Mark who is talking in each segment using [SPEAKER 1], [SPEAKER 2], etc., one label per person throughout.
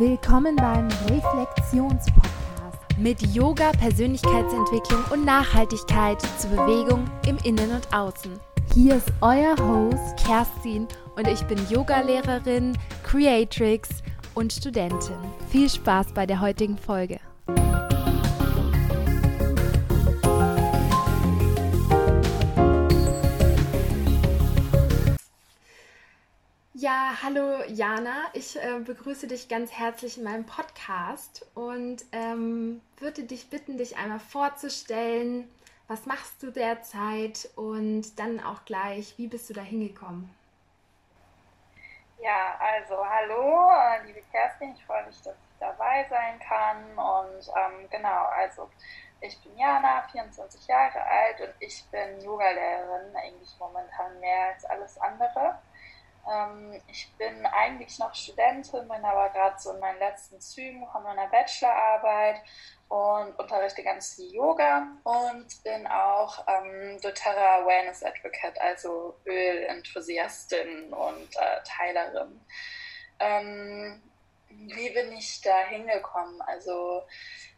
[SPEAKER 1] Willkommen beim Reflexionspodcast mit Yoga, Persönlichkeitsentwicklung und Nachhaltigkeit zur Bewegung im Innen und Außen. Hier ist euer Host Kerstin und ich bin Yogalehrerin, Creatrix und Studentin. Viel Spaß bei der heutigen Folge. Hallo Jana, ich äh, begrüße dich ganz herzlich in meinem Podcast und ähm, würde dich bitten, dich einmal vorzustellen. Was machst du derzeit und dann auch gleich, wie bist du da hingekommen?
[SPEAKER 2] Ja, also hallo, äh, liebe Kerstin, ich freue mich, dass ich dabei sein kann. Und ähm, genau, also ich bin Jana, 24 Jahre alt und ich bin Yogalehrerin, eigentlich momentan mehr als alles andere. Ähm, ich bin eigentlich noch Studentin, bin aber gerade so in meinen letzten Zügen von meiner Bachelorarbeit und unterrichte ganz viel Yoga und bin auch ähm, doTERRA Awareness Advocate, also Ölenthusiastin und äh, Teilerin. Ähm, wie bin ich da hingekommen? Also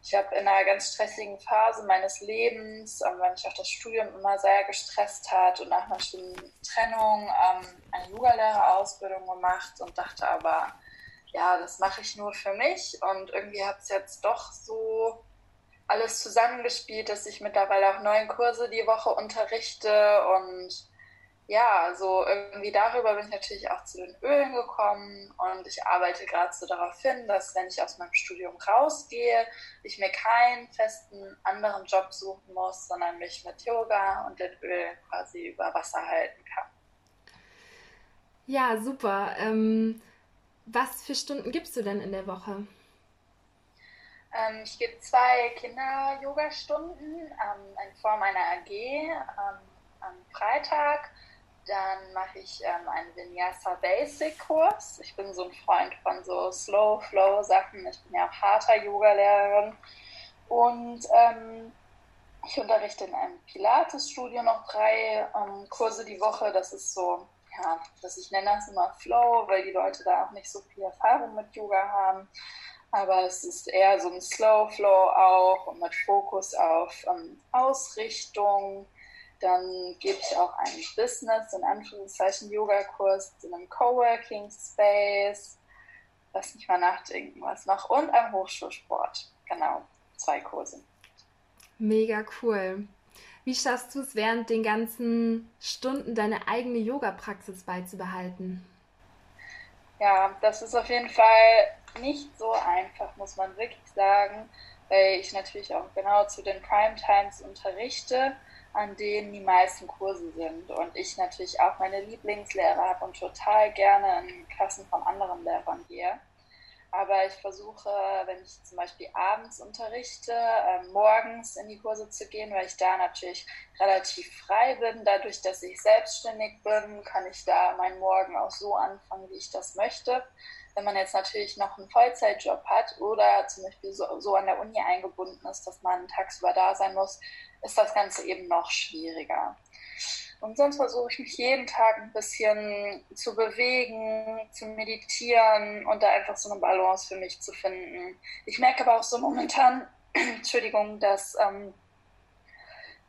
[SPEAKER 2] ich habe in einer ganz stressigen Phase meines Lebens, ähm, weil mich auch das Studium immer sehr gestresst hat und nach einer schönen Trennung ähm, eine Yogalehrerausbildung gemacht und dachte aber, ja, das mache ich nur für mich und irgendwie hat es jetzt doch so alles zusammengespielt, dass ich mittlerweile auch neun Kurse die Woche unterrichte und ja, so irgendwie darüber bin ich natürlich auch zu den Ölen gekommen und ich arbeite gerade so darauf hin, dass wenn ich aus meinem Studium rausgehe, ich mir keinen festen anderen Job suchen muss, sondern mich mit Yoga und den Ölen quasi über Wasser halten kann.
[SPEAKER 1] Ja, super. Ähm, was für Stunden gibst du denn in der Woche?
[SPEAKER 2] Ähm, ich gebe zwei Kinder-Yoga-Stunden ähm, in Form einer AG ähm, am Freitag dann mache ich ähm, einen Vinyasa Basic Kurs. Ich bin so ein Freund von so Slow Flow Sachen. Ich bin ja auch harter Yoga-Lehrerin. Und ähm, ich unterrichte in einem Pilates-Studio noch drei ähm, Kurse die Woche. Das ist so, ja, dass ich nenne das immer Flow, weil die Leute da auch nicht so viel Erfahrung mit Yoga haben. Aber es ist eher so ein Slow Flow auch und mit Fokus auf ähm, Ausrichtung, dann gebe ich auch einen Business, in Anführungszeichen Yoga-Kurs in einem Coworking Space. Lass mich mal nachdenken, was noch. Und am Hochschulsport. Genau, zwei Kurse.
[SPEAKER 1] Mega cool. Wie schaffst du es während den ganzen Stunden deine eigene Yoga-Praxis beizubehalten?
[SPEAKER 2] Ja, das ist auf jeden Fall nicht so einfach, muss man wirklich sagen, weil ich natürlich auch genau zu den Prime Times unterrichte an denen die meisten Kurse sind. Und ich natürlich auch meine Lieblingslehrer habe und total gerne in Klassen von anderen Lehrern gehe. Aber ich versuche, wenn ich zum Beispiel abends unterrichte, äh, morgens in die Kurse zu gehen, weil ich da natürlich relativ frei bin. Dadurch, dass ich selbstständig bin, kann ich da meinen Morgen auch so anfangen, wie ich das möchte. Wenn man jetzt natürlich noch einen Vollzeitjob hat oder zum Beispiel so, so an der Uni eingebunden ist, dass man tagsüber da sein muss, ist das Ganze eben noch schwieriger. Und sonst versuche ich mich jeden Tag ein bisschen zu bewegen, zu meditieren und da einfach so eine Balance für mich zu finden. Ich merke aber auch so momentan, Entschuldigung, dass ähm,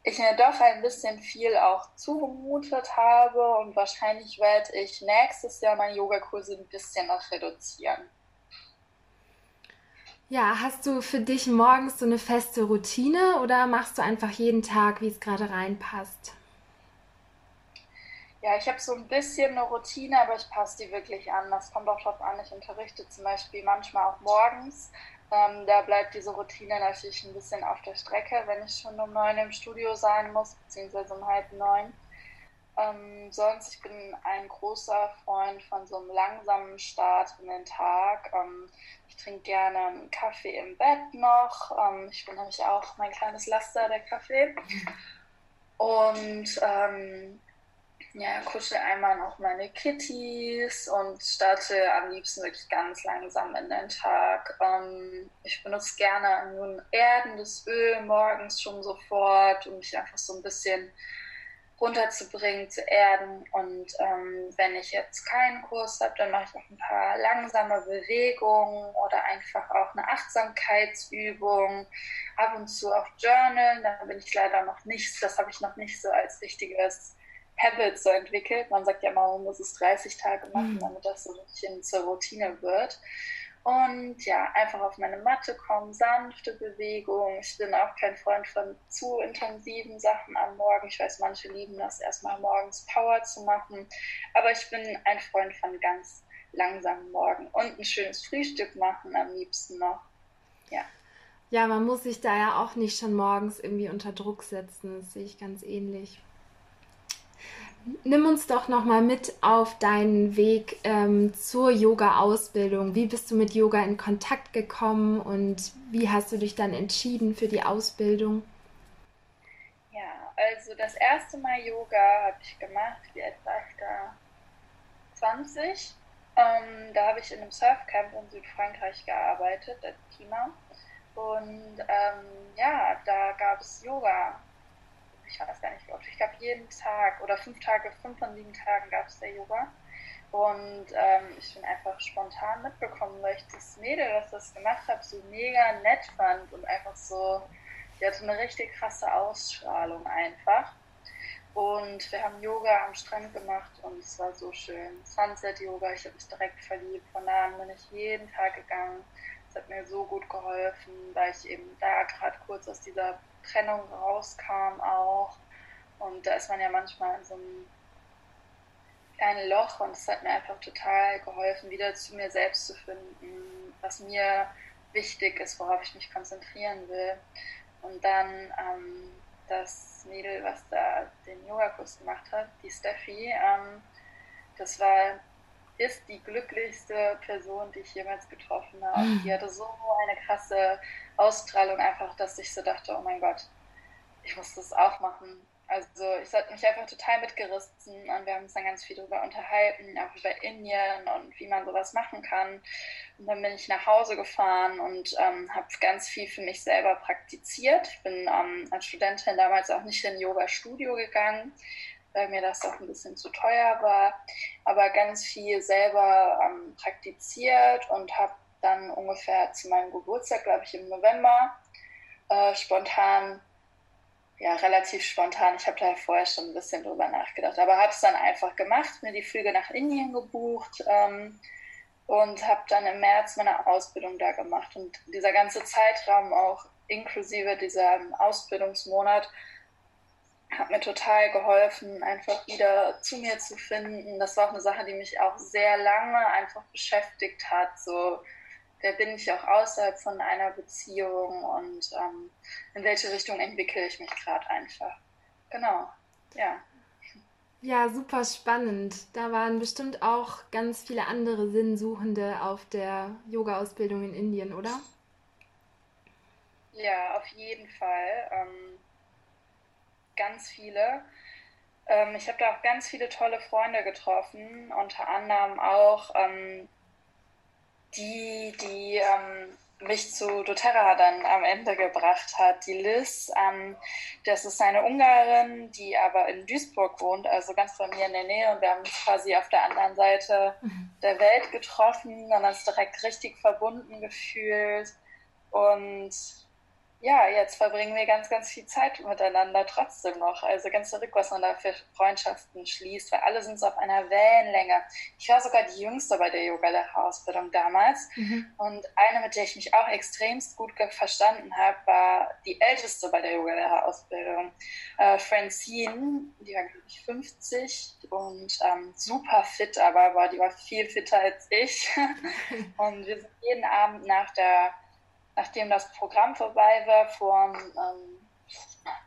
[SPEAKER 2] ich mir doch ein bisschen viel auch zugemutet habe und wahrscheinlich werde ich nächstes Jahr meine Yogakurse ein bisschen noch reduzieren.
[SPEAKER 1] Ja, hast du für dich morgens so eine feste Routine oder machst du einfach jeden Tag, wie es gerade reinpasst?
[SPEAKER 2] Ja, ich habe so ein bisschen eine Routine, aber ich passe die wirklich an. Das kommt auch darauf an. Ich unterrichte zum Beispiel manchmal auch morgens. Ähm, da bleibt diese Routine natürlich ein bisschen auf der Strecke, wenn ich schon um neun im Studio sein muss, beziehungsweise um halb neun. Ähm, sonst, ich bin ein großer Freund von so einem langsamen Start in den Tag. Ähm, ich trinke gerne einen Kaffee im Bett noch. Ähm, ich bin nämlich auch mein kleines Laster, der Kaffee. Und ähm, ja, kuschel einmal noch meine Kitties und starte am liebsten wirklich ganz langsam in den Tag. Ähm, ich benutze gerne ein erdendes Öl morgens schon sofort, um mich einfach so ein bisschen runterzubringen, zu erden. Und ähm, wenn ich jetzt keinen Kurs habe, dann mache ich auch ein paar langsame Bewegungen oder einfach auch eine Achtsamkeitsübung. Ab und zu auch Journal, da bin ich leider noch nicht, das habe ich noch nicht so als richtiges Habit so entwickelt. Man sagt ja immer, man muss es 30 Tage machen, mhm. damit das so ein bisschen zur Routine wird. Und ja, einfach auf meine Matte kommen, sanfte Bewegung. Ich bin auch kein Freund von zu intensiven Sachen am Morgen. Ich weiß, manche lieben das erstmal morgens Power zu machen. Aber ich bin ein Freund von ganz langsamen Morgen und ein schönes Frühstück machen am liebsten noch. Ja.
[SPEAKER 1] Ja, man muss sich da ja auch nicht schon morgens irgendwie unter Druck setzen. Das sehe ich ganz ähnlich. Nimm uns doch noch mal mit auf deinen Weg ähm, zur Yoga-Ausbildung. Wie bist du mit Yoga in Kontakt gekommen und wie hast du dich dann entschieden für die Ausbildung?
[SPEAKER 2] Ja, also das erste Mal Yoga habe ich gemacht. Wie alt war ich da? 20. Ähm, da habe ich in einem Surfcamp in Südfrankreich gearbeitet, als Teamer. Und ähm, ja, da gab es Yoga ich weiß gar nicht wie oft, ich glaube jeden Tag oder fünf Tage, fünf von sieben Tagen gab es der Yoga. Und ähm, ich bin einfach spontan mitbekommen, weil ich das Mädel, das das gemacht hat, so mega nett fand und einfach so, die hatte eine richtig krasse Ausstrahlung einfach. Und wir haben Yoga am Strand gemacht und es war so schön. Sunset Yoga, ich habe mich direkt verliebt. Von da an bin ich jeden Tag gegangen. Es hat mir so gut geholfen, weil ich eben da gerade kurz aus dieser Trennung rauskam auch. Und da ist man ja manchmal in so einem kleinen Loch und es hat mir einfach total geholfen, wieder zu mir selbst zu finden, was mir wichtig ist, worauf ich mich konzentrieren will. Und dann ähm, das Mädel, was da den Yogakurs gemacht hat, die Steffi, ähm, das war, ist die glücklichste Person, die ich jemals getroffen habe. Mhm. Die hatte so eine krasse Ausstrahlung einfach, dass ich so dachte, oh mein Gott, ich muss das auch machen. Also ich hat mich einfach total mitgerissen und wir haben uns dann ganz viel darüber unterhalten, auch über Indien und wie man sowas machen kann. Und dann bin ich nach Hause gefahren und ähm, habe ganz viel für mich selber praktiziert. Ich bin ähm, als Studentin damals auch nicht in ein Yoga-Studio gegangen, weil mir das auch ein bisschen zu teuer war, aber ganz viel selber ähm, praktiziert und habe dann ungefähr zu meinem Geburtstag, glaube ich, im November, äh, spontan, ja, relativ spontan, ich habe da vorher schon ein bisschen drüber nachgedacht, aber habe es dann einfach gemacht, mir die Flüge nach Indien gebucht ähm, und habe dann im März meine Ausbildung da gemacht. Und dieser ganze Zeitraum auch inklusive dieser Ausbildungsmonat hat mir total geholfen, einfach wieder zu mir zu finden. Das war auch eine Sache, die mich auch sehr lange einfach beschäftigt hat, so wer bin ich auch außerhalb von einer Beziehung und ähm, in welche Richtung entwickle ich mich gerade einfach. Genau, ja.
[SPEAKER 1] Ja, super spannend. Da waren bestimmt auch ganz viele andere Sinnsuchende auf der Yoga-Ausbildung in Indien, oder?
[SPEAKER 2] Ja, auf jeden Fall. Ähm, ganz viele. Ähm, ich habe da auch ganz viele tolle Freunde getroffen, unter anderem auch ähm, die, die ähm, mich zu doTERRA dann am Ende gebracht hat. Die Liz, ähm, das ist eine Ungarin, die aber in Duisburg wohnt, also ganz bei mir in der Nähe. Und wir haben uns quasi auf der anderen Seite mhm. der Welt getroffen und uns direkt richtig verbunden gefühlt. Und ja, jetzt verbringen wir ganz, ganz viel Zeit miteinander trotzdem noch. Also ganz zurück, was man da für Freundschaften schließt, weil alle sind so auf einer Wellenlänge. Ich war sogar die Jüngste bei der Yoga-Lehrerausbildung damals. Mhm. Und eine, mit der ich mich auch extremst gut verstanden habe, war die Älteste bei der Yoga-Lehrerausbildung. Äh, Francine, die war, glaube ich, 50 und ähm, super fit, aber war, die war viel fitter als ich. und wir sind jeden Abend nach der nachdem das Programm vorbei war, vor dem ähm,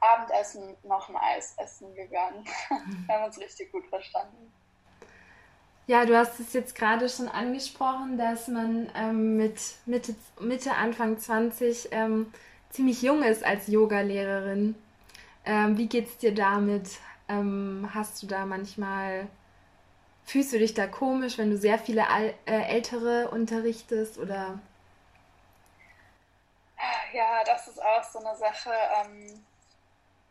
[SPEAKER 2] Abendessen noch ein Eis essen gegangen. Wir haben uns richtig gut verstanden.
[SPEAKER 1] Ja, du hast es jetzt gerade schon angesprochen, dass man ähm, mit Mitte, Mitte, Anfang 20 ähm, ziemlich jung ist als Yogalehrerin. Ähm, wie geht's dir damit? Ähm, hast du da manchmal, fühlst du dich da komisch, wenn du sehr viele äh, Ältere unterrichtest oder
[SPEAKER 2] ja, das ist auch so eine Sache. Ähm,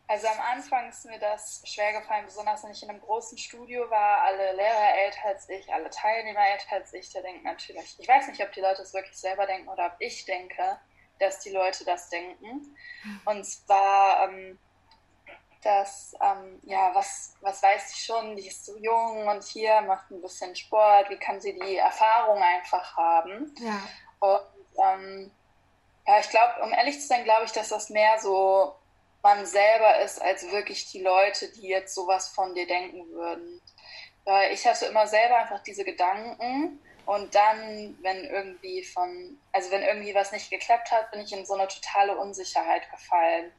[SPEAKER 2] Also am Anfang ist mir das schwer gefallen, besonders wenn ich in einem großen Studio war, alle Lehrer älter als ich, alle Teilnehmer älter als ich, da denken natürlich, ich weiß nicht, ob die Leute es wirklich selber denken oder ob ich denke, dass die Leute das denken. Und zwar, ähm, dass, ähm, ja, was, was weiß ich schon, die ist so jung und hier macht ein bisschen Sport, wie kann sie die Erfahrung einfach haben? Ja. Und ähm, ja, ich glaube, um ehrlich zu sein, glaube ich, dass das mehr so man selber ist, als wirklich die Leute, die jetzt sowas von dir denken würden. Weil ich hatte immer selber einfach diese Gedanken und dann, wenn irgendwie von, also wenn irgendwie was nicht geklappt hat, bin ich in so eine totale Unsicherheit gefallen.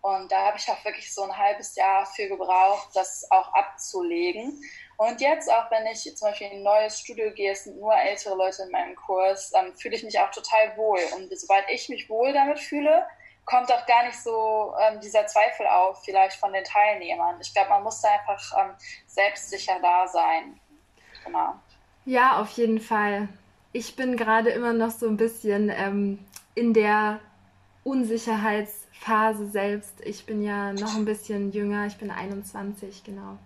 [SPEAKER 2] Und da habe ich auch wirklich so ein halbes Jahr für gebraucht, das auch abzulegen. Und jetzt, auch wenn ich zum Beispiel in ein neues Studio gehe, es sind nur ältere Leute in meinem Kurs, dann fühle ich mich auch total wohl. Und sobald ich mich wohl damit fühle, kommt auch gar nicht so ähm, dieser Zweifel auf, vielleicht von den Teilnehmern. Ich glaube, man muss da einfach ähm, selbstsicher da sein. Genau.
[SPEAKER 1] Ja, auf jeden Fall. Ich bin gerade immer noch so ein bisschen ähm, in der Unsicherheitsphase selbst. Ich bin ja noch ein bisschen jünger, ich bin 21, genau.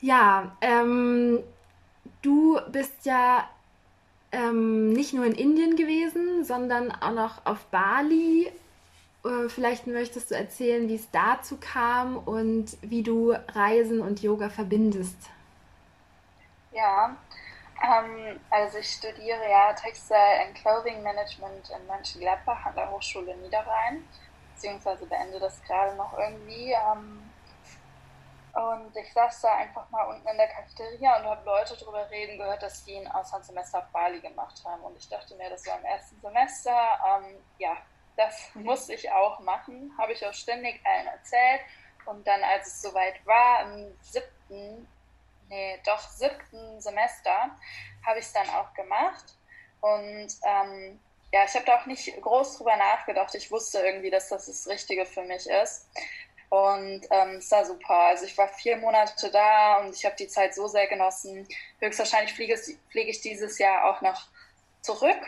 [SPEAKER 1] Ja, ähm, du bist ja ähm, nicht nur in Indien gewesen, sondern auch noch auf Bali. Äh, vielleicht möchtest du erzählen, wie es dazu kam und wie du Reisen und Yoga verbindest.
[SPEAKER 2] Ja, ähm, also ich studiere ja Textile and Clothing Management in Mönchengladbach an der Hochschule Niederrhein, beziehungsweise beende das gerade noch irgendwie. Ähm, und ich saß da einfach mal unten in der Cafeteria und habe Leute darüber reden gehört, dass die ein Auslandssemester auf Bali gemacht haben. Und ich dachte mir, das war im ersten Semester, ähm, ja, das muss ich auch machen. Habe ich auch ständig allen erzählt. Und dann, als es soweit war, im siebten, nee, doch siebten Semester, habe ich es dann auch gemacht. Und ähm, ja, ich habe da auch nicht groß drüber nachgedacht. Ich wusste irgendwie, dass das das Richtige für mich ist. Und ähm, es war super. Also ich war vier Monate da und ich habe die Zeit so sehr genossen. Höchstwahrscheinlich fliege, fliege ich dieses Jahr auch noch zurück.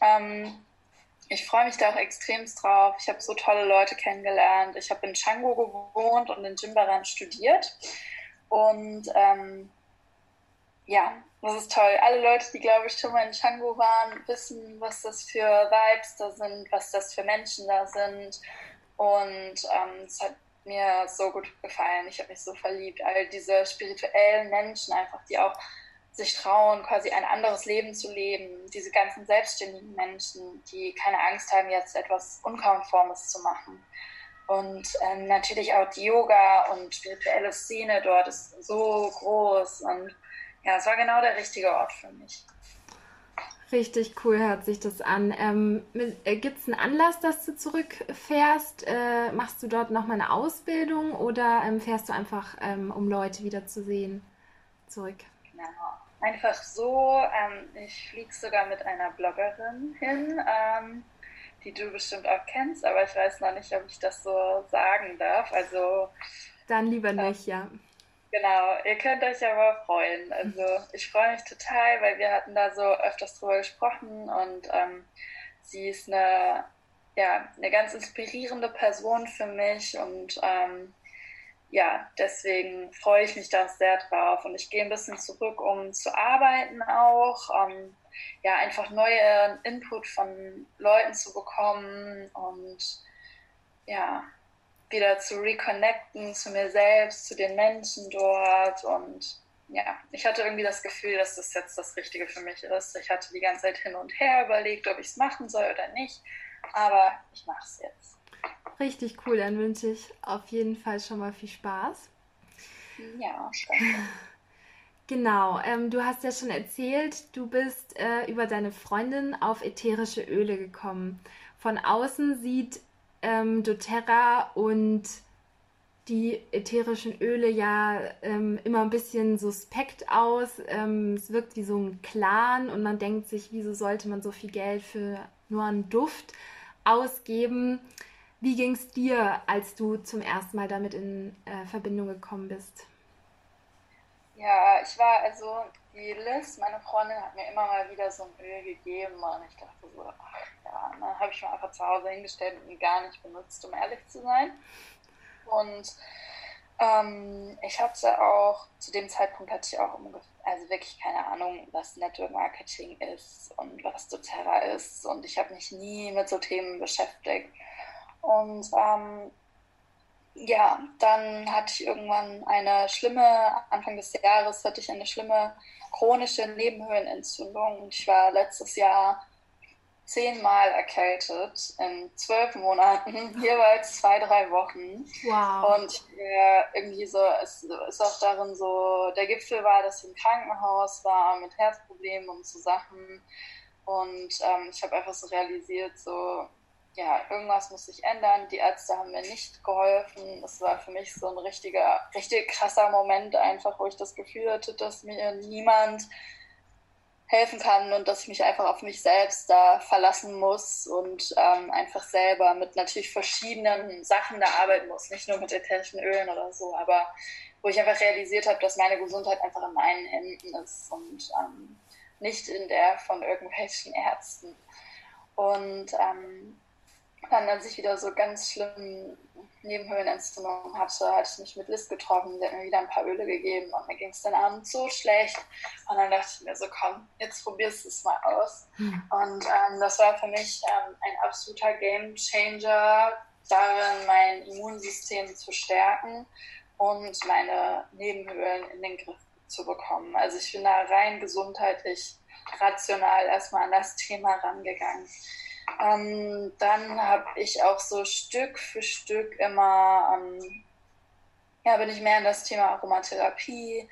[SPEAKER 2] Ähm, ich freue mich da auch extremst drauf. Ich habe so tolle Leute kennengelernt. Ich habe in Chango gewohnt und in Jimbaran studiert. Und ähm, ja, das ist toll. Alle Leute, die, glaube ich, schon mal in Chango waren, wissen, was das für Vibes da sind, was das für Menschen da sind. Und ähm, es hat mir so gut gefallen. Ich habe mich so verliebt. All diese spirituellen Menschen einfach, die auch sich trauen, quasi ein anderes Leben zu leben. Diese ganzen selbstständigen Menschen, die keine Angst haben, jetzt etwas Unkonformes zu machen. Und ähm, natürlich auch die Yoga und spirituelle Szene dort ist so groß. Und ja, es war genau der richtige Ort für mich.
[SPEAKER 1] Richtig cool hört sich das an. Ähm, äh, Gibt es einen Anlass, dass du zurückfährst? Äh, machst du dort nochmal eine Ausbildung oder ähm, fährst du einfach, ähm, um Leute wieder zu sehen, zurück?
[SPEAKER 2] Genau. Einfach so. Ähm, ich fliege sogar mit einer Bloggerin hin, ähm, die du bestimmt auch kennst, aber ich weiß noch nicht, ob ich das so sagen darf. Also.
[SPEAKER 1] Dann lieber ähm, nicht, ja.
[SPEAKER 2] Genau, ihr könnt euch aber freuen. Also ich freue mich total, weil wir hatten da so öfters drüber gesprochen und ähm, sie ist eine, ja, eine ganz inspirierende Person für mich und ähm, ja, deswegen freue ich mich da sehr drauf und ich gehe ein bisschen zurück, um zu arbeiten auch, um, ja, einfach neue Input von Leuten zu bekommen und ja, wieder zu reconnecten zu mir selbst, zu den Menschen dort und ja, ich hatte irgendwie das Gefühl, dass das jetzt das Richtige für mich ist. Ich hatte die ganze Zeit hin und her überlegt, ob ich es machen soll oder nicht, aber ich mache es jetzt.
[SPEAKER 1] Richtig cool, dann wünsche ich auf jeden Fall schon mal viel Spaß.
[SPEAKER 2] Ja, danke.
[SPEAKER 1] Genau, ähm, du hast ja schon erzählt, du bist äh, über deine Freundin auf ätherische Öle gekommen. Von außen sieht ähm, doTERRA und die ätherischen Öle ja ähm, immer ein bisschen suspekt aus. Ähm, es wirkt wie so ein Clan und man denkt sich, wieso sollte man so viel Geld für nur einen Duft ausgeben? Wie ging es dir, als du zum ersten Mal damit in äh, Verbindung gekommen bist?
[SPEAKER 2] Ja, ich war also, die Liz, meine Freundin, hat mir immer mal wieder so ein Öl gegeben und ich dachte so, ach ja, dann habe ich mir einfach zu Hause hingestellt und ihn gar nicht benutzt, um ehrlich zu sein. Und ähm, ich hatte auch, zu dem Zeitpunkt hatte ich auch also wirklich keine Ahnung, was Network Marketing ist und was doTERRA ist. Und ich habe mich nie mit so Themen beschäftigt. Und ähm, ja, dann hatte ich irgendwann eine schlimme, Anfang des Jahres hatte ich eine schlimme chronische Nebenhöhlenentzündung. Und ich war letztes Jahr zehnmal erkältet in zwölf Monaten, jeweils zwei, drei Wochen. Wow. Und äh, irgendwie so, es ist auch darin so, der Gipfel war, dass ich im Krankenhaus war mit Herzproblemen und so Sachen. Und ähm, ich habe einfach so realisiert, so, ja, irgendwas muss sich ändern. Die Ärzte haben mir nicht geholfen. Es war für mich so ein richtiger, richtig krasser Moment einfach, wo ich das Gefühl hatte, dass mir niemand helfen kann und dass ich mich einfach auf mich selbst da verlassen muss und ähm, einfach selber mit natürlich verschiedenen Sachen da arbeiten muss, nicht nur mit ätherischen Ölen oder so, aber wo ich einfach realisiert habe, dass meine Gesundheit einfach in meinen Händen ist und ähm, nicht in der von irgendwelchen Ärzten. Und ähm, dann, als ich wieder so ganz schlimm Nebenhöhlenentzündung hatte, hatte ich mich mit Liz getroffen. Sie hat mir wieder ein paar Öle gegeben und mir ging es dann abends so schlecht. Und dann dachte ich mir so, komm, jetzt probierst du es mal aus. Mhm. Und ähm, das war für mich ähm, ein absoluter Game Changer, darin mein Immunsystem zu stärken und meine Nebenhöhlen in den Griff zu bekommen. Also ich bin da rein gesundheitlich, rational erstmal an das Thema rangegangen. Ähm, dann habe ich auch so Stück für Stück immer, ähm, ja, bin ich mehr in das Thema Aromatherapie,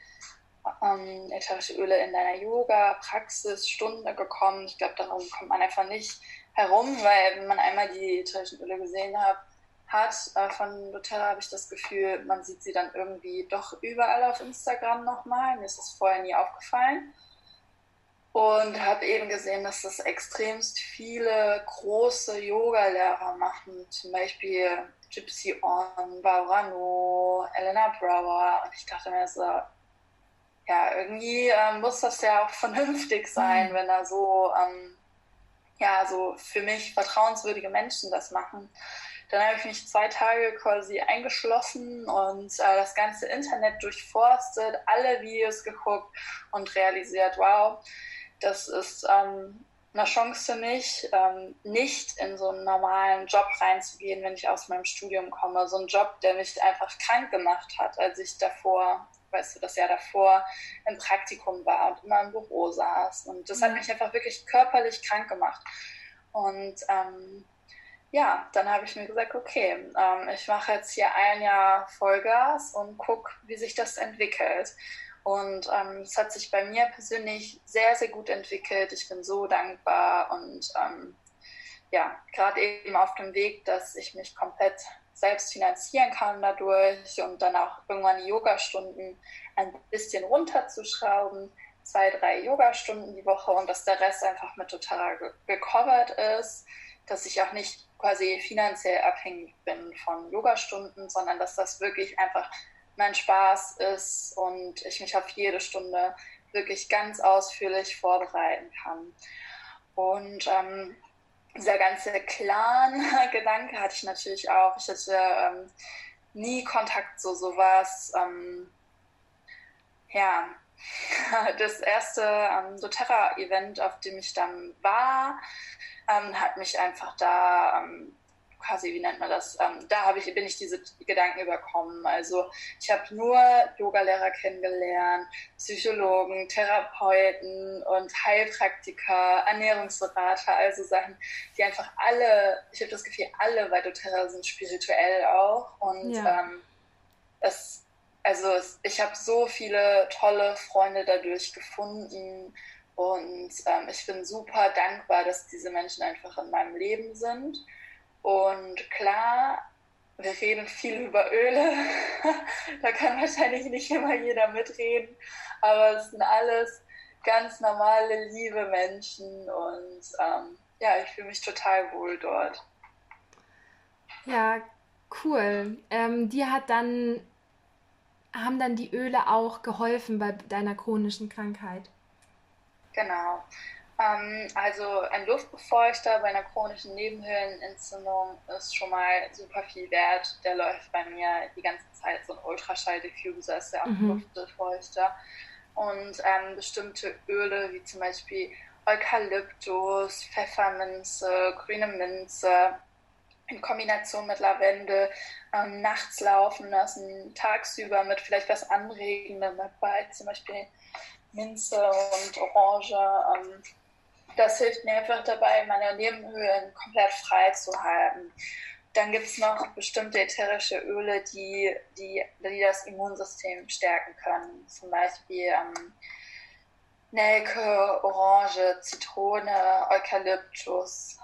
[SPEAKER 2] ähm, ätherische Öle in deiner Yoga-Praxis, Stunde gekommen. Ich glaube, darum kommt man einfach nicht herum, weil wenn man einmal die ätherischen Öle gesehen hat, hat äh, von doTERRA, habe ich das Gefühl, man sieht sie dann irgendwie doch überall auf Instagram nochmal. Mir ist das vorher nie aufgefallen und habe eben gesehen, dass das extremst viele große Yoga-Lehrer machen, zum Beispiel Gypsy On, Barano, Elena Brower. Und ich dachte mir so, ja, irgendwie ähm, muss das ja auch vernünftig sein, mhm. wenn da so, ähm, ja, so für mich vertrauenswürdige Menschen das machen. Dann habe ich mich zwei Tage quasi eingeschlossen und äh, das ganze Internet durchforstet, alle Videos geguckt und realisiert, wow, das ist ähm, eine Chance für mich, ähm, nicht in so einen normalen Job reinzugehen, wenn ich aus meinem Studium komme. So ein Job, der mich einfach krank gemacht hat, als ich davor, weißt du, das Jahr davor im Praktikum war und immer im Büro saß. Und das hat mich einfach wirklich körperlich krank gemacht. Und ähm, ja, dann habe ich mir gesagt, okay, ähm, ich mache jetzt hier ein Jahr Vollgas und gucke, wie sich das entwickelt. Und ähm, es hat sich bei mir persönlich sehr, sehr gut entwickelt. Ich bin so dankbar und ähm, ja, gerade eben auf dem Weg, dass ich mich komplett selbst finanzieren kann dadurch und dann auch irgendwann die Yogastunden ein bisschen runterzuschrauben. Zwei, drei Yogastunden die Woche und dass der Rest einfach mit total gecovert ist, dass ich auch nicht quasi finanziell abhängig bin von Yogastunden, sondern dass das wirklich einfach mein Spaß ist und ich mich auf jede Stunde wirklich ganz ausführlich vorbereiten kann. Und ähm, dieser ganze Clan-Gedanke hatte ich natürlich auch. Ich hatte ähm, nie Kontakt zu sowas. Ähm, ja, das erste ähm, doTERRA-Event, auf dem ich dann war, ähm, hat mich einfach da ähm, quasi, wie nennt man das, ähm, da habe ich, bin ich diese Gedanken überkommen. Also ich habe nur Yogalehrer kennengelernt, Psychologen, Therapeuten und Heilpraktiker, Ernährungsberater, also Sachen, die einfach alle, ich habe das Gefühl, alle bei doTERRA sind spirituell auch und ja. ähm, es also ich habe so viele tolle Freunde dadurch gefunden und ähm, ich bin super dankbar, dass diese Menschen einfach in meinem Leben sind. Und klar, wir reden viel über Öle. da kann wahrscheinlich nicht immer jeder mitreden. Aber es sind alles ganz normale, liebe Menschen. Und ähm, ja, ich fühle mich total wohl dort.
[SPEAKER 1] Ja, cool. Ähm, dir hat dann, haben dann die Öle auch geholfen bei deiner chronischen Krankheit?
[SPEAKER 2] Genau. Ähm, also ein Luftbefeuchter bei einer chronischen Nebenhöhlenentzündung ist schon mal super viel wert. Der läuft bei mir die ganze Zeit, so ein Ultraschall-Diffuser ist ja auch mhm. Luftbefeuchter. Und ähm, bestimmte Öle, wie zum Beispiel Eukalyptus, Pfefferminze, grüne Minze, in Kombination mit Lavendel ähm, nachts laufen lassen, tagsüber mit vielleicht was Anregendem dabei, zum Beispiel Minze und Orange. Ähm, das hilft mir einfach dabei, meine Nebenhöhlen komplett frei zu halten. Dann gibt es noch bestimmte ätherische Öle, die, die, die das Immunsystem stärken können. Zum Beispiel ähm, Nelke, Orange, Zitrone, Eukalyptus,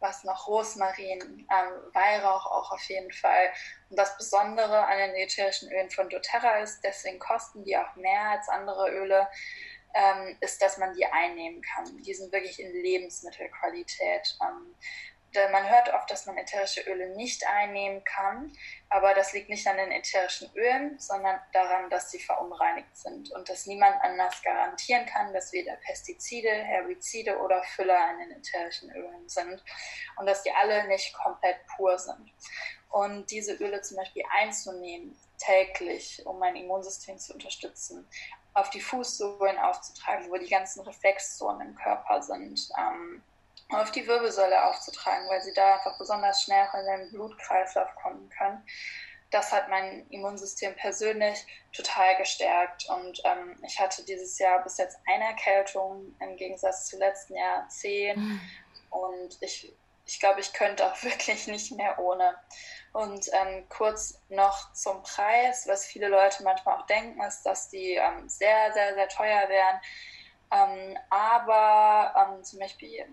[SPEAKER 2] was noch, Rosmarin, ähm, Weihrauch auch auf jeden Fall. Und das Besondere an den ätherischen Ölen von doTERRA ist, deswegen kosten die auch mehr als andere Öle, ähm, ist, dass man die einnehmen kann. Die sind wirklich in Lebensmittelqualität. Ähm, man hört oft, dass man ätherische Öle nicht einnehmen kann, aber das liegt nicht an den ätherischen Ölen, sondern daran, dass sie verunreinigt sind und dass niemand anders garantieren kann, dass weder Pestizide, Herbizide oder Füller in den ätherischen Ölen sind und dass die alle nicht komplett pur sind. Und diese Öle zum Beispiel einzunehmen, täglich, um mein Immunsystem zu unterstützen, auf die Fußsohlen aufzutragen, wo die ganzen Reflexzonen im Körper sind, ähm, auf die Wirbelsäule aufzutragen, weil sie da einfach besonders schnell in den Blutkreislauf kommen können. Das hat mein Immunsystem persönlich total gestärkt. Und ähm, ich hatte dieses Jahr bis jetzt eine Erkältung im Gegensatz zu letzten Jahr zehn. Mhm. Und ich, ich glaube, ich könnte auch wirklich nicht mehr ohne. Und ähm, kurz noch zum Preis, was viele Leute manchmal auch denken, ist, dass die ähm, sehr, sehr, sehr teuer wären. Ähm, aber ähm, zum Beispiel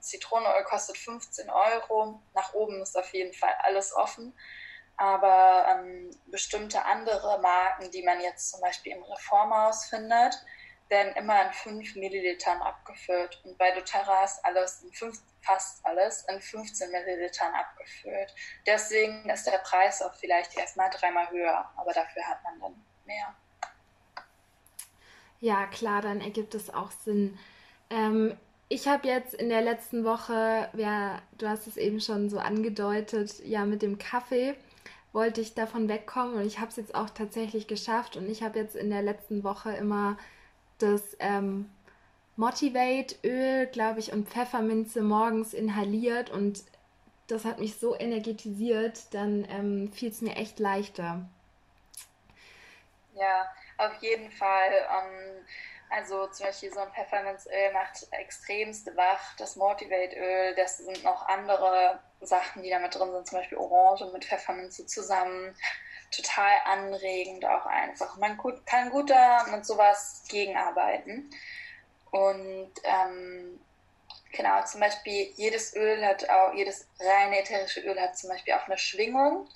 [SPEAKER 2] Zitronenöl kostet 15 Euro. Nach oben ist auf jeden Fall alles offen. Aber ähm, bestimmte andere Marken, die man jetzt zum Beispiel im Reformhaus findet, werden immer in 5 Millilitern abgefüllt. Und bei doTERRA ist alles in 5, fast alles in 15 Millilitern abgefüllt. Deswegen ist der Preis auch vielleicht erstmal dreimal höher, aber dafür hat man dann mehr.
[SPEAKER 1] Ja, klar, dann ergibt es auch Sinn. Ähm, ich habe jetzt in der letzten Woche, ja, du hast es eben schon so angedeutet, ja, mit dem Kaffee wollte ich davon wegkommen und ich habe es jetzt auch tatsächlich geschafft und ich habe jetzt in der letzten Woche immer das ähm, Motivate-Öl, glaube ich, und Pfefferminze morgens inhaliert und das hat mich so energetisiert, dann ähm, fiel es mir echt leichter.
[SPEAKER 2] Ja, auf jeden Fall. Ähm also zum Beispiel so ein Pfefferminzöl macht extremst wach. Das Motivate-Öl, das sind noch andere Sachen, die da mit drin sind, zum Beispiel Orange mit Pfefferminze zusammen. Total anregend auch einfach. Man kann gut da mit sowas gegenarbeiten. Und ähm, genau, zum Beispiel jedes Öl hat auch, jedes reine ätherische Öl hat zum Beispiel auch eine Schwingung.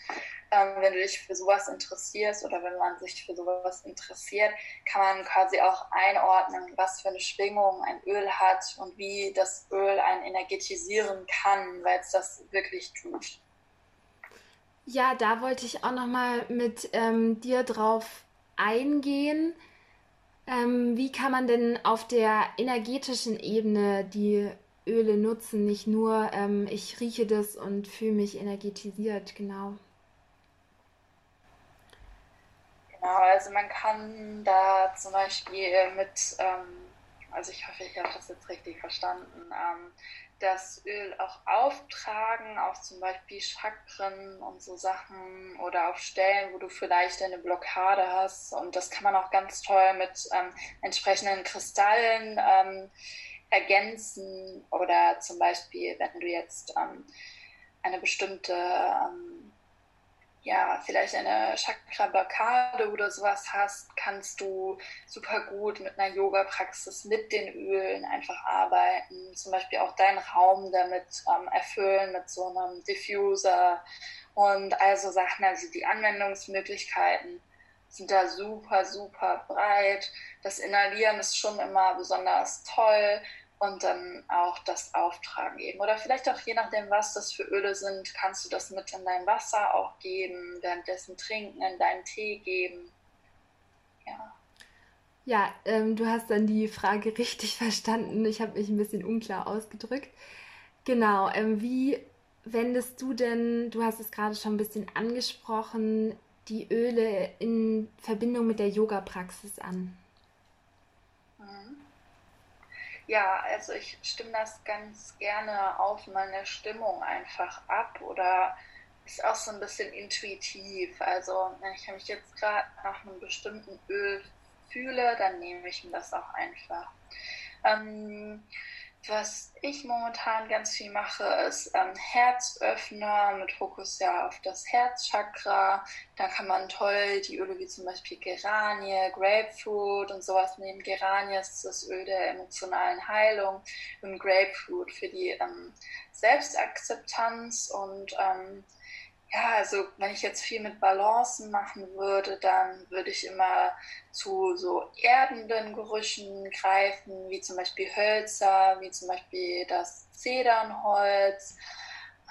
[SPEAKER 2] Ähm, wenn du dich für sowas interessierst oder wenn man sich für sowas interessiert, kann man quasi auch einordnen, was für eine Schwingung ein Öl hat und wie das Öl einen energetisieren kann, weil es das wirklich tut.
[SPEAKER 1] Ja, da wollte ich auch noch mal mit ähm, dir drauf eingehen. Ähm, wie kann man denn auf der energetischen Ebene die Öle nutzen? Nicht nur, ähm, ich rieche das und fühle mich energetisiert, genau.
[SPEAKER 2] Genau, also man kann da zum Beispiel mit, ähm, also ich hoffe, ich habe das jetzt richtig verstanden, ähm, das Öl auch auftragen auf zum Beispiel Chakren und so Sachen oder auf Stellen, wo du vielleicht eine Blockade hast. Und das kann man auch ganz toll mit ähm, entsprechenden Kristallen ähm, ergänzen oder zum Beispiel, wenn du jetzt ähm, eine bestimmte ähm, ja, vielleicht eine Chakra-Blockade oder sowas hast, kannst du super gut mit einer Yoga-Praxis mit den Ölen einfach arbeiten. Zum Beispiel auch deinen Raum damit ähm, erfüllen mit so einem Diffuser und also Sachen. Also die Anwendungsmöglichkeiten sind da super, super breit. Das Inhalieren ist schon immer besonders toll und dann auch das Auftragen eben. Oder vielleicht auch je nachdem, was das für Öle sind, kannst du das mit in dein Wasser auch geben, währenddessen trinken, in deinen Tee geben. Ja.
[SPEAKER 1] Ja, ähm, du hast dann die Frage richtig verstanden. Ich habe mich ein bisschen unklar ausgedrückt. Genau, ähm, wie wendest du denn, du hast es gerade schon ein bisschen angesprochen, die Öle in Verbindung mit der Yoga-Praxis an?
[SPEAKER 2] Mhm. Ja, also ich stimme das ganz gerne auf meine Stimmung einfach ab oder ist auch so ein bisschen intuitiv. Also wenn ich mich jetzt gerade nach einem bestimmten Öl fühle, dann nehme ich mir das auch einfach. Ähm, was ich momentan ganz viel mache, ist ähm, Herzöffner mit Fokus ja auf das Herzchakra. Da kann man toll die Öle wie zum Beispiel Geranie, Grapefruit und sowas nehmen. Geranie ist das Öl der emotionalen Heilung und Grapefruit für die ähm, Selbstakzeptanz und ähm, ja, also wenn ich jetzt viel mit Balancen machen würde, dann würde ich immer zu so erdenden Gerüchen greifen, wie zum Beispiel Hölzer, wie zum Beispiel das Zedernholz.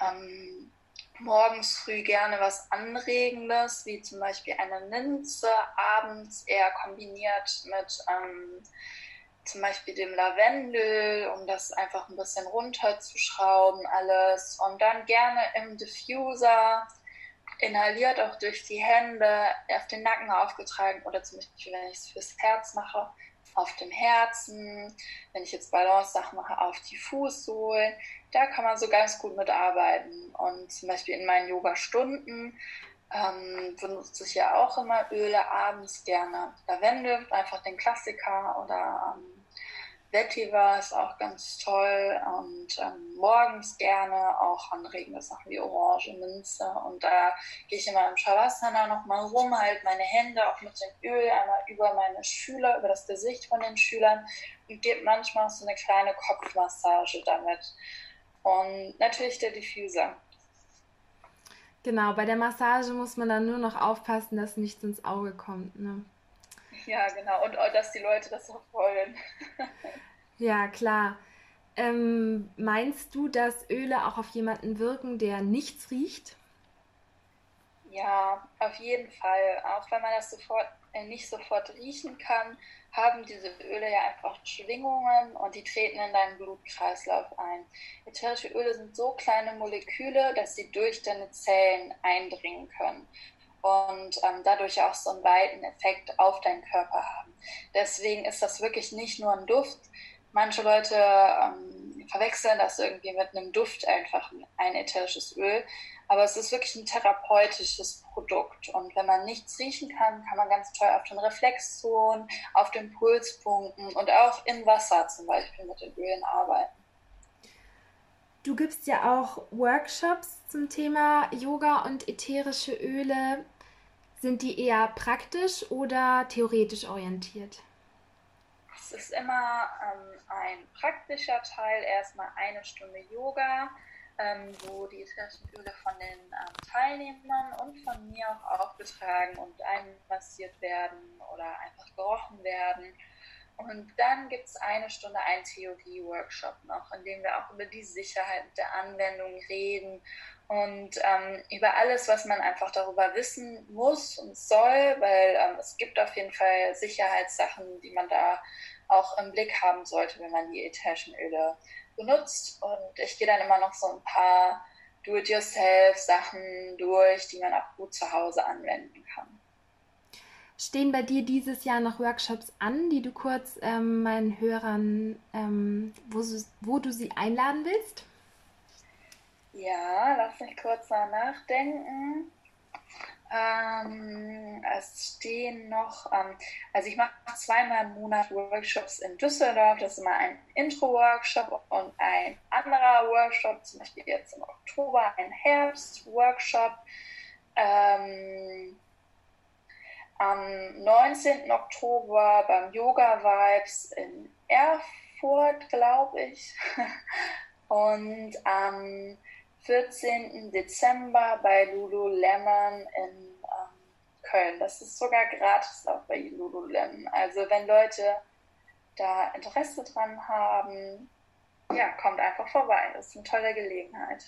[SPEAKER 2] Ähm, morgens früh gerne was Anregendes, wie zum Beispiel eine Minze, abends eher kombiniert mit ähm, zum Beispiel dem Lavendel, um das einfach ein bisschen runterzuschrauben alles. Und dann gerne im Diffuser, inhaliert auch durch die Hände, auf den Nacken aufgetragen oder zum Beispiel, wenn ich es fürs Herz mache, auf dem Herzen. Wenn ich jetzt Balance-Sachen mache, auf die Fußsohlen. Da kann man so ganz gut mitarbeiten. Und zum Beispiel in meinen Yoga-Stunden ähm, benutze ich ja auch immer Öle abends gerne Lavendel, einfach den Klassiker oder ähm, Vetiver ist auch ganz toll und ähm, morgens gerne auch anregende Sachen wie Orange, Minze und da gehe ich immer im Shavasana nochmal rum, halt meine Hände auch mit dem Öl einmal über meine Schüler, über das Gesicht von den Schülern und gebe manchmal so eine kleine Kopfmassage damit. Und natürlich der Diffuser.
[SPEAKER 1] Genau, bei der Massage muss man dann nur noch aufpassen, dass nichts ins Auge kommt. Ne?
[SPEAKER 2] Ja, genau. Und dass die Leute das auch wollen.
[SPEAKER 1] ja, klar. Ähm, meinst du, dass Öle auch auf jemanden wirken, der nichts riecht?
[SPEAKER 2] Ja, auf jeden Fall. Auch wenn man das sofort äh, nicht sofort riechen kann, haben diese Öle ja einfach Schwingungen und die treten in deinen Blutkreislauf ein. Ätherische Öle sind so kleine Moleküle, dass sie durch deine Zellen eindringen können und ähm, dadurch auch so einen weiten Effekt auf deinen Körper haben. Deswegen ist das wirklich nicht nur ein Duft. Manche Leute ähm, verwechseln das irgendwie mit einem Duft einfach, ein ätherisches Öl. Aber es ist wirklich ein therapeutisches Produkt. Und wenn man nichts riechen kann, kann man ganz toll auf den Reflexzonen, auf den Pulspunkten und auch im Wasser zum Beispiel mit den Ölen arbeiten.
[SPEAKER 1] Du gibst ja auch Workshops zum Thema Yoga und ätherische Öle. Sind die eher praktisch oder theoretisch orientiert?
[SPEAKER 2] Es ist immer ähm, ein praktischer Teil, erstmal eine Stunde Yoga, ähm, wo die ätherischen Öle von den ähm, Teilnehmern und von mir auch aufgetragen und einmassiert werden oder einfach gerochen werden. Und dann gibt es eine Stunde einen Theorie-Workshop noch, in dem wir auch über die Sicherheit der Anwendung reden und ähm, über alles, was man einfach darüber wissen muss und soll, weil ähm, es gibt auf jeden Fall Sicherheitssachen, die man da auch im Blick haben sollte, wenn man die ätherischen Öle benutzt. Und ich gehe dann immer noch so ein paar Do-it-yourself-Sachen durch, die man auch gut zu Hause anwenden kann.
[SPEAKER 1] Stehen bei dir dieses Jahr noch Workshops an, die du kurz ähm, meinen Hörern, ähm, wo, wo du sie einladen willst?
[SPEAKER 2] Ja, lass mich kurz mal nachdenken. Ähm, es stehen noch, ähm, also ich mache zweimal im Monat Workshops in Düsseldorf. Das ist immer ein Intro-Workshop und ein anderer Workshop, zum Beispiel jetzt im Oktober ein Herbst-Workshop. Ähm, am 19. Oktober beim Yoga Vibes in Erfurt, glaube ich. Und am 14. Dezember bei Lululemon in ähm, Köln. Das ist sogar gratis auch bei Lululemon. Also wenn Leute da Interesse dran haben, ja, kommt einfach vorbei. Das ist eine tolle Gelegenheit.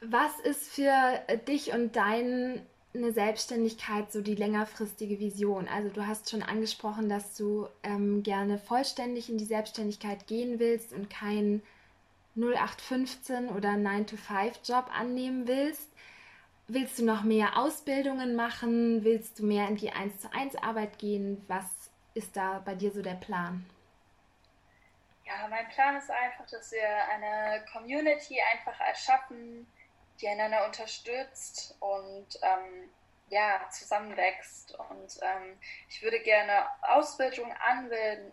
[SPEAKER 1] Was ist für dich und dein eine Selbstständigkeit so die längerfristige Vision? Also du hast schon angesprochen, dass du ähm, gerne vollständig in die Selbstständigkeit gehen willst und keinen 0815 oder 9-to-5-Job annehmen willst. Willst du noch mehr Ausbildungen machen? Willst du mehr in die 1 zu 1 Arbeit gehen? Was ist da bei dir so der Plan?
[SPEAKER 2] Ja, mein Plan ist einfach, dass wir eine Community einfach erschaffen, die einander unterstützt und ähm, ja, zusammenwächst. Und ähm, ich würde gerne Ausbildungen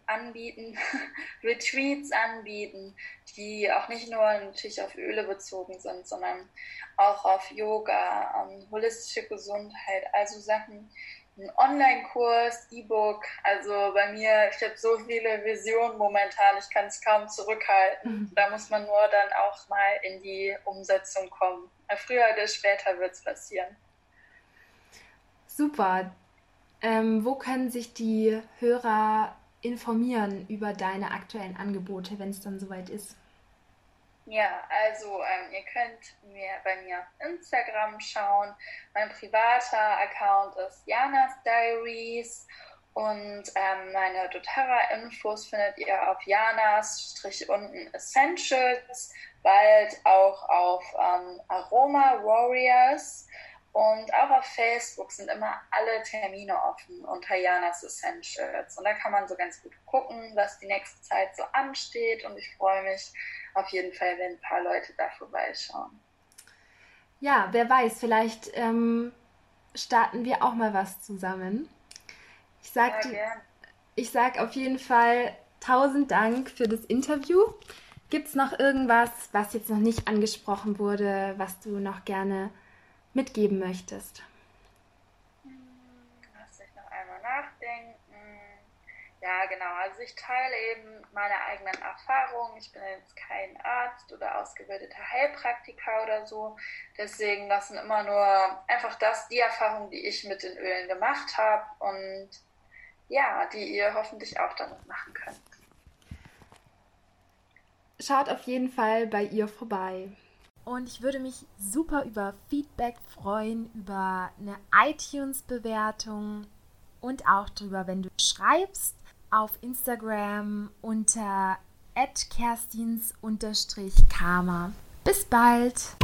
[SPEAKER 2] anbieten, Retreats anbieten, die auch nicht nur natürlich auf Öle bezogen sind, sondern auch auf Yoga, ähm, holistische Gesundheit, also Sachen, ein Online-Kurs, E-Book. Also bei mir, ich habe so viele Visionen momentan, ich kann es kaum zurückhalten. Mhm. Da muss man nur dann auch mal in die Umsetzung kommen. Früher oder später wird es passieren.
[SPEAKER 1] Super. Ähm, wo können sich die Hörer informieren über deine aktuellen Angebote, wenn es dann soweit ist?
[SPEAKER 2] Ja, also ähm, ihr könnt mir bei mir auf Instagram schauen. Mein privater Account ist Janas Diaries und ähm, meine doTERRA-Infos findet ihr auf Janas-unten Essentials, bald auch auf ähm, Aroma Warriors und auch auf Facebook sind immer alle Termine offen unter Janas Essentials. Und da kann man so ganz gut gucken, was die nächste Zeit so ansteht. Und ich freue mich auf jeden Fall, wenn ein paar Leute da vorbeischauen.
[SPEAKER 1] Ja, wer weiß, vielleicht ähm, starten wir auch mal was zusammen. Ich sag, ja, ich sag auf jeden Fall tausend Dank für das Interview. Gibt es noch irgendwas, was jetzt noch nicht angesprochen wurde, was du noch gerne mitgeben möchtest?
[SPEAKER 2] Lass ich noch einmal nachdenken. Ja, genau. Also ich teile eben meine eigenen Erfahrungen. Ich bin jetzt kein Arzt oder ausgebildeter Heilpraktiker oder so. Deswegen das sind immer nur einfach das, die Erfahrungen, die ich mit den Ölen gemacht habe und ja, die ihr hoffentlich auch damit machen könnt.
[SPEAKER 1] Schaut auf jeden Fall bei ihr vorbei. Und ich würde mich super über Feedback freuen, über eine iTunes-Bewertung und auch darüber, wenn du schreibst auf Instagram unter kerstins-karma. Bis bald!